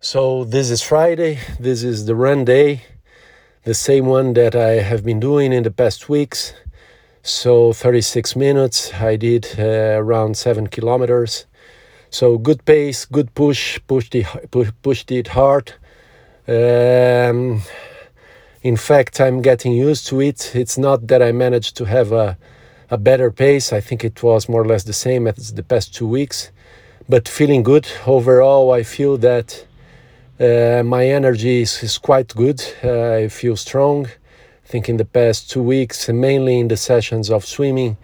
So this is Friday. This is the run day, the same one that I have been doing in the past weeks. So 36 minutes. I did uh, around seven kilometers. So good pace, good push, pushed it, pushed it hard. Um, in fact, I'm getting used to it. It's not that I managed to have a, a better pace. I think it was more or less the same as the past two weeks, but feeling good overall. I feel that my energy is, is quite good. Uh, I feel strong. I think in the past two weeks, mainly in the sessions of swimming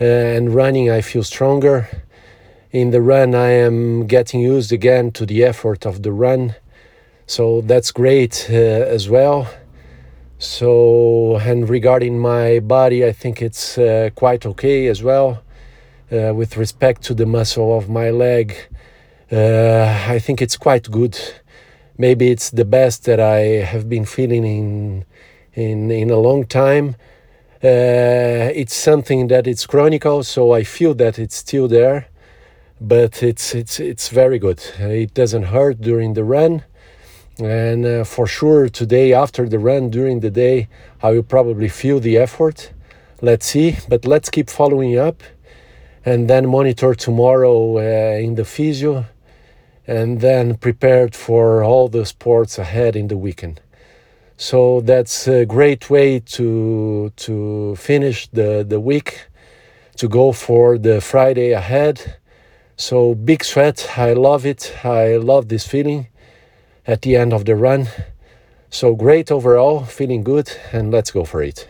uh, and running, I feel stronger. In the run, I am getting used again to the effort of the run so that's great uh, as well. So, and regarding my body, I think it's uh, quite okay as well. Uh, with respect to the muscle of my leg, uh, I think it's quite good. Maybe it's the best that I have been feeling in in in a long time. Uh, it's something that it's chronical, so I feel that it's still there, but it's it's it's very good. It doesn't hurt during the run and uh, for sure, today, after the run, during the day, I will probably feel the effort. Let's see, but let's keep following up and then monitor tomorrow uh, in the physio and then prepared for all the sports ahead in the weekend. So that's a great way to to finish the, the week, to go for the Friday ahead. So big sweat, I love it. I love this feeling at the end of the run. So great overall, feeling good, and let's go for it.